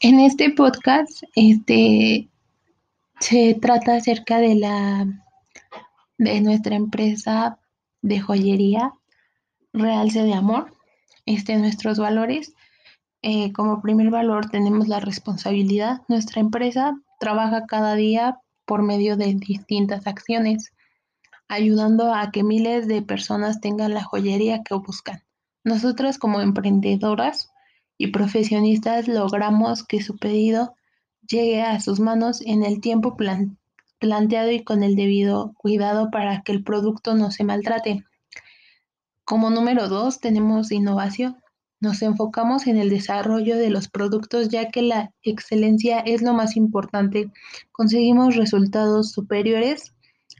En este podcast, este se trata acerca de la de nuestra empresa de joyería Realce de Amor, este, nuestros valores. Eh, como primer valor tenemos la responsabilidad. Nuestra empresa trabaja cada día por medio de distintas acciones, ayudando a que miles de personas tengan la joyería que buscan. Nosotras como emprendedoras y profesionistas logramos que su pedido llegue a sus manos en el tiempo planteado y con el debido cuidado para que el producto no se maltrate. Como número dos tenemos innovación. Nos enfocamos en el desarrollo de los productos ya que la excelencia es lo más importante. Conseguimos resultados superiores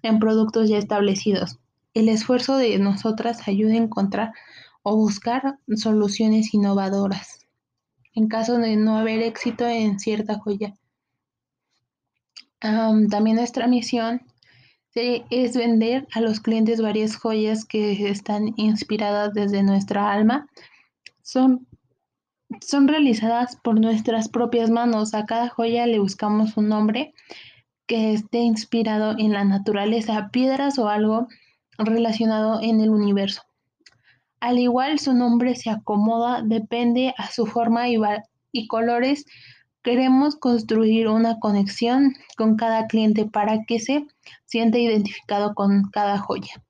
en productos ya establecidos. El esfuerzo de nosotras ayuda a encontrar o buscar soluciones innovadoras en caso de no haber éxito en cierta joya. también nuestra misión es vender a los clientes varias joyas que están inspiradas desde nuestra alma. Son, son realizadas por nuestras propias manos. A cada joya le buscamos un nombre que esté inspirado en la naturaleza, piedras o algo relacionado en el universo. Al igual su nombre se acomoda, depende a su forma y, y colores. Queremos construir una conexión con cada cliente para que se sienta identificado con cada joya.